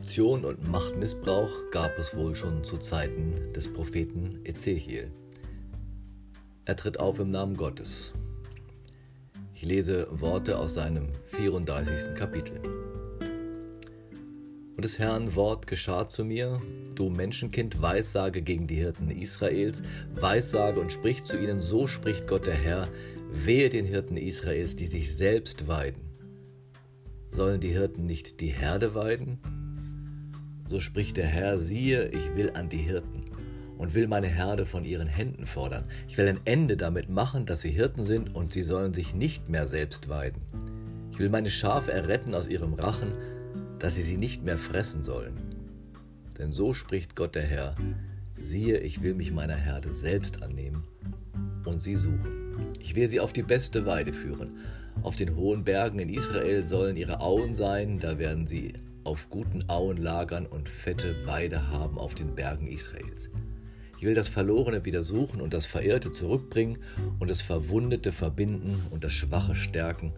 Korruption und Machtmissbrauch gab es wohl schon zu Zeiten des Propheten Ezechiel. Er tritt auf im Namen Gottes. Ich lese Worte aus seinem 34. Kapitel. Und des Herrn Wort geschah zu mir, du Menschenkind, weissage gegen die Hirten Israels, weissage und sprich zu ihnen, so spricht Gott der Herr, wehe den Hirten Israels, die sich selbst weiden. Sollen die Hirten nicht die Herde weiden? So spricht der Herr, siehe, ich will an die Hirten und will meine Herde von ihren Händen fordern. Ich will ein Ende damit machen, dass sie Hirten sind und sie sollen sich nicht mehr selbst weiden. Ich will meine Schafe erretten aus ihrem Rachen, dass sie sie nicht mehr fressen sollen. Denn so spricht Gott der Herr, siehe, ich will mich meiner Herde selbst annehmen und sie suchen. Ich will sie auf die beste Weide führen auf den hohen Bergen in Israel sollen ihre Auen sein, da werden sie auf guten Auen lagern und fette Weide haben auf den Bergen Israels. Ich will das Verlorene wieder suchen und das Verirrte zurückbringen und das Verwundete verbinden und das Schwache stärken,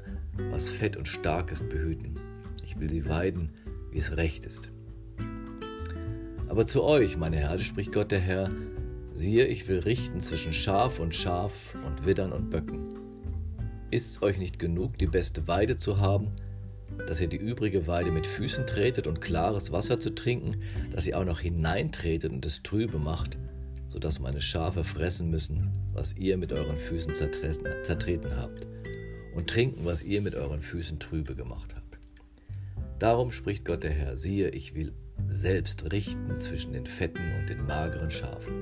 was fett und stark ist behüten. Ich will sie weiden, wie es recht ist. Aber zu euch, meine Herde, spricht Gott der Herr, siehe, ich will richten zwischen Schaf und Schaf und Widdern und Böcken. Ist es euch nicht genug, die beste Weide zu haben, dass ihr die übrige Weide mit Füßen tretet und klares Wasser zu trinken, dass ihr auch noch hineintretet und es trübe macht, so dass meine Schafe fressen müssen, was ihr mit euren Füßen zertreten habt, und trinken, was ihr mit euren Füßen trübe gemacht habt. Darum spricht Gott der Herr, siehe, ich will selbst richten zwischen den fetten und den mageren Schafen,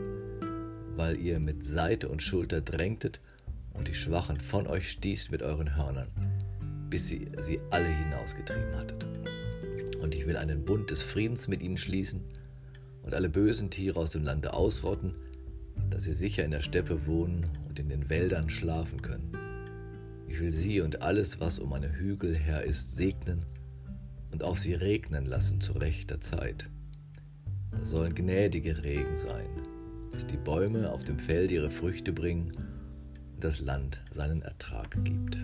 weil ihr mit Seite und Schulter drängtet und die Schwachen von euch stießt mit euren Hörnern, bis ihr sie alle hinausgetrieben hattet. Und ich will einen Bund des Friedens mit ihnen schließen und alle bösen Tiere aus dem Lande ausrotten, dass sie sicher in der Steppe wohnen und in den Wäldern schlafen können. Ich will sie und alles, was um meine Hügel her ist, segnen und auf sie regnen lassen zu rechter Zeit. Das sollen gnädige Regen sein, dass die Bäume auf dem Feld ihre Früchte bringen das Land seinen Ertrag gibt.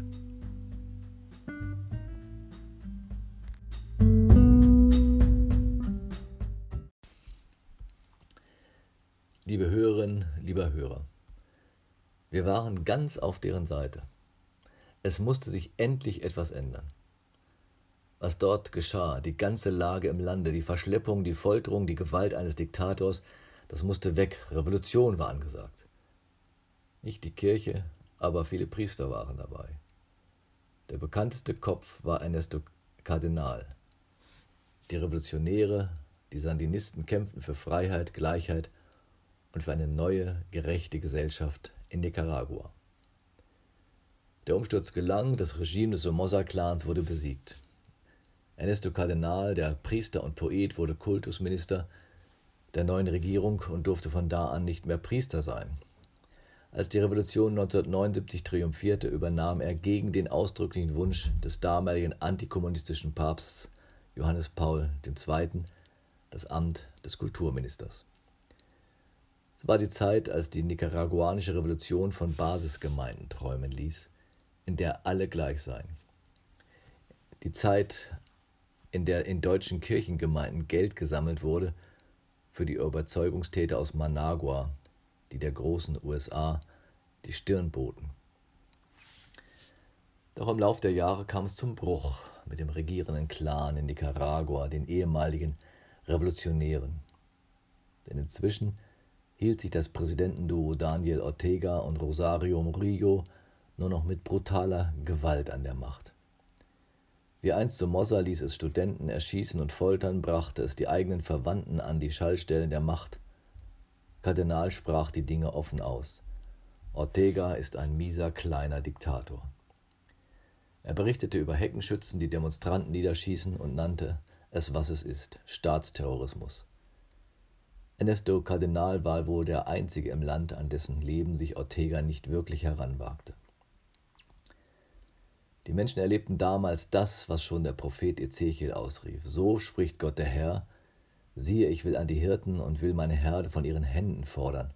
Liebe Hörerinnen, lieber Hörer, wir waren ganz auf deren Seite. Es musste sich endlich etwas ändern. Was dort geschah, die ganze Lage im Lande, die Verschleppung, die Folterung, die Gewalt eines Diktators, das musste weg. Revolution war angesagt. Nicht die Kirche, aber viele Priester waren dabei. Der bekannteste Kopf war Ernesto Kardinal. Die Revolutionäre, die Sandinisten kämpften für Freiheit, Gleichheit und für eine neue, gerechte Gesellschaft in Nicaragua. Der Umsturz gelang, das Regime des Somoza-Clans wurde besiegt. Ernesto Kardinal, der Priester und Poet, wurde Kultusminister der neuen Regierung und durfte von da an nicht mehr Priester sein. Als die Revolution 1979 triumphierte, übernahm er gegen den ausdrücklichen Wunsch des damaligen antikommunistischen Papstes Johannes Paul II. das Amt des Kulturministers. Es war die Zeit, als die nicaraguanische Revolution von Basisgemeinden träumen ließ, in der alle gleich seien. Die Zeit, in der in deutschen Kirchengemeinden Geld gesammelt wurde für die Überzeugungstäter aus Managua die der großen USA die Stirn boten. Doch im Lauf der Jahre kam es zum Bruch mit dem regierenden Clan in Nicaragua, den ehemaligen Revolutionären. Denn inzwischen hielt sich das Präsidentenduo Daniel Ortega und Rosario Murillo nur noch mit brutaler Gewalt an der Macht. Wie einst Somoza ließ es Studenten erschießen und foltern, brachte es die eigenen Verwandten an die Schallstellen der Macht Kardinal sprach die Dinge offen aus. Ortega ist ein mieser kleiner Diktator. Er berichtete über Heckenschützen, die Demonstranten niederschießen und nannte es, was es ist, Staatsterrorismus. Ernesto Kardinal war wohl der einzige im Land, an dessen Leben sich Ortega nicht wirklich heranwagte. Die Menschen erlebten damals das, was schon der Prophet Ezechiel ausrief. So spricht Gott der Herr, Siehe, ich will an die Hirten und will meine Herde von ihren Händen fordern.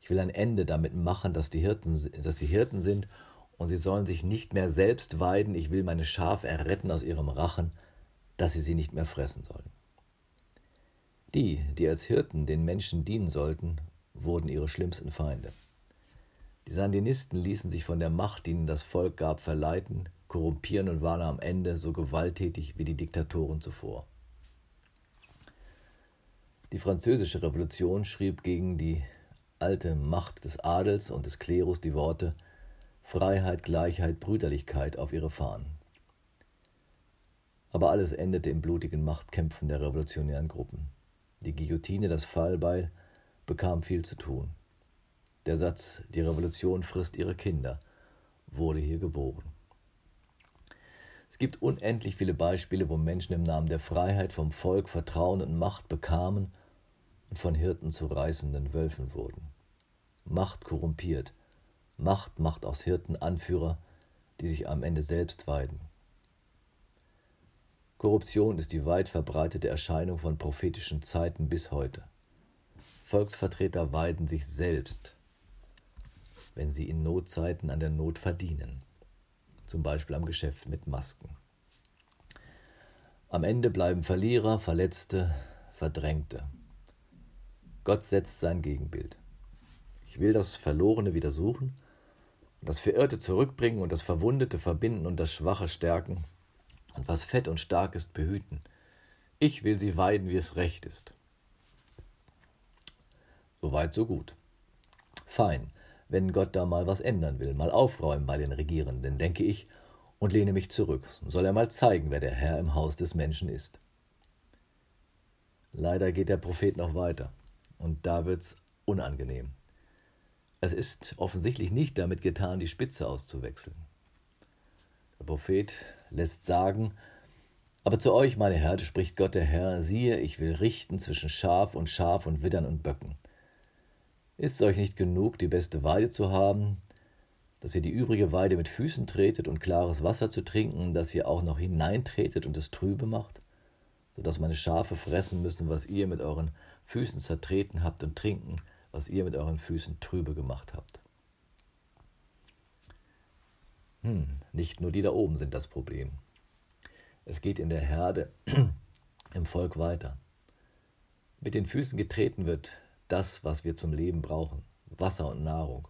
Ich will ein Ende damit machen, dass die Hirten, dass sie Hirten sind und sie sollen sich nicht mehr selbst weiden. Ich will meine Schafe erretten aus ihrem Rachen, dass sie sie nicht mehr fressen sollen. Die, die als Hirten den Menschen dienen sollten, wurden ihre schlimmsten Feinde. Die Sandinisten ließen sich von der Macht, die ihnen das Volk gab, verleiten, korrumpieren und waren am Ende so gewalttätig wie die Diktatoren zuvor. Die französische Revolution schrieb gegen die alte Macht des Adels und des Klerus die Worte Freiheit, Gleichheit, Brüderlichkeit auf ihre Fahnen. Aber alles endete in blutigen Machtkämpfen der revolutionären Gruppen. Die Guillotine, das Fallbeil, bekam viel zu tun. Der Satz Die Revolution frisst ihre Kinder wurde hier geboren. Es gibt unendlich viele Beispiele, wo Menschen im Namen der Freiheit vom Volk Vertrauen und Macht bekamen und von Hirten zu reißenden Wölfen wurden. Macht korrumpiert, Macht macht aus Hirten Anführer, die sich am Ende selbst weiden. Korruption ist die weit verbreitete Erscheinung von prophetischen Zeiten bis heute. Volksvertreter weiden sich selbst, wenn sie in Notzeiten an der Not verdienen, zum Beispiel am Geschäft mit Masken. Am Ende bleiben Verlierer, Verletzte, Verdrängte. Gott setzt sein Gegenbild. Ich will das Verlorene wieder suchen das Verirrte zurückbringen und das Verwundete verbinden und das Schwache stärken und was fett und stark ist behüten. Ich will sie weiden, wie es recht ist. Soweit, so gut. Fein, wenn Gott da mal was ändern will, mal aufräumen bei den Regierenden, denke ich, und lehne mich zurück, soll er mal zeigen, wer der Herr im Haus des Menschen ist. Leider geht der Prophet noch weiter, und da wird's unangenehm. Es ist offensichtlich nicht damit getan, die Spitze auszuwechseln. Der Prophet lässt sagen, aber zu euch, meine Herde, spricht Gott der Herr, siehe, ich will richten zwischen Schaf und Schaf und Widdern und Böcken. Ist es euch nicht genug, die beste Weide zu haben, dass ihr die übrige Weide mit Füßen tretet und klares Wasser zu trinken, dass ihr auch noch hineintretet und es trübe macht, so dass meine Schafe fressen müssen, was ihr mit euren Füßen zertreten habt und trinken, was ihr mit euren Füßen trübe gemacht habt. Hm, nicht nur die da oben sind das Problem. Es geht in der Herde, im Volk weiter. Mit den Füßen getreten wird das, was wir zum Leben brauchen, Wasser und Nahrung.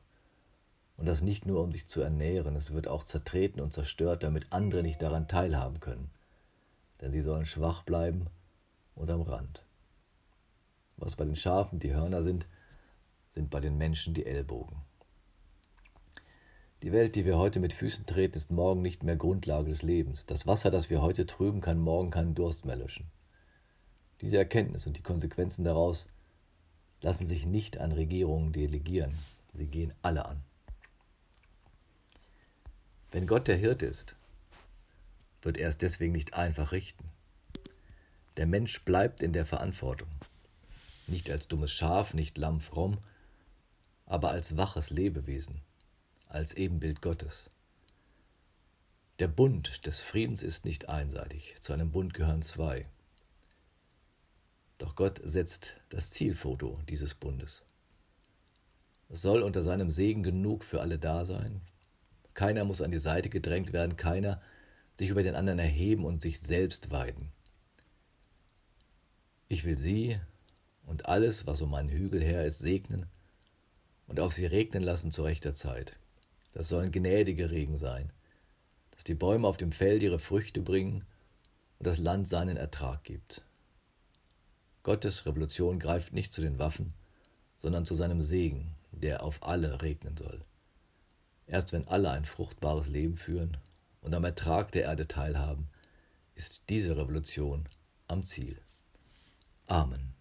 Und das nicht nur, um sich zu ernähren, es wird auch zertreten und zerstört, damit andere nicht daran teilhaben können. Denn sie sollen schwach bleiben und am Rand. Was bei den Schafen die Hörner sind, sind bei den Menschen die Ellbogen. Die Welt, die wir heute mit Füßen treten, ist morgen nicht mehr Grundlage des Lebens. Das Wasser, das wir heute trüben, kann morgen keinen Durst mehr löschen. Diese Erkenntnis und die Konsequenzen daraus lassen sich nicht an Regierungen delegieren. Sie gehen alle an. Wenn Gott der Hirte ist, wird er es deswegen nicht einfach richten. Der Mensch bleibt in der Verantwortung. Nicht als dummes Schaf, nicht lamm fromm, aber als waches Lebewesen als Ebenbild Gottes. Der Bund des Friedens ist nicht einseitig, zu einem Bund gehören zwei. Doch Gott setzt das Zielfoto dieses Bundes. Es soll unter seinem Segen genug für alle da sein. Keiner muss an die Seite gedrängt werden, keiner sich über den anderen erheben und sich selbst weiden. Ich will sie und alles, was um meinen Hügel her ist, segnen und auf sie regnen lassen zu rechter Zeit. Das sollen gnädige Regen sein, dass die Bäume auf dem Feld ihre Früchte bringen und das Land seinen Ertrag gibt. Gottes Revolution greift nicht zu den Waffen, sondern zu seinem Segen, der auf alle regnen soll. Erst wenn alle ein fruchtbares Leben führen und am Ertrag der Erde teilhaben, ist diese Revolution am Ziel. Amen.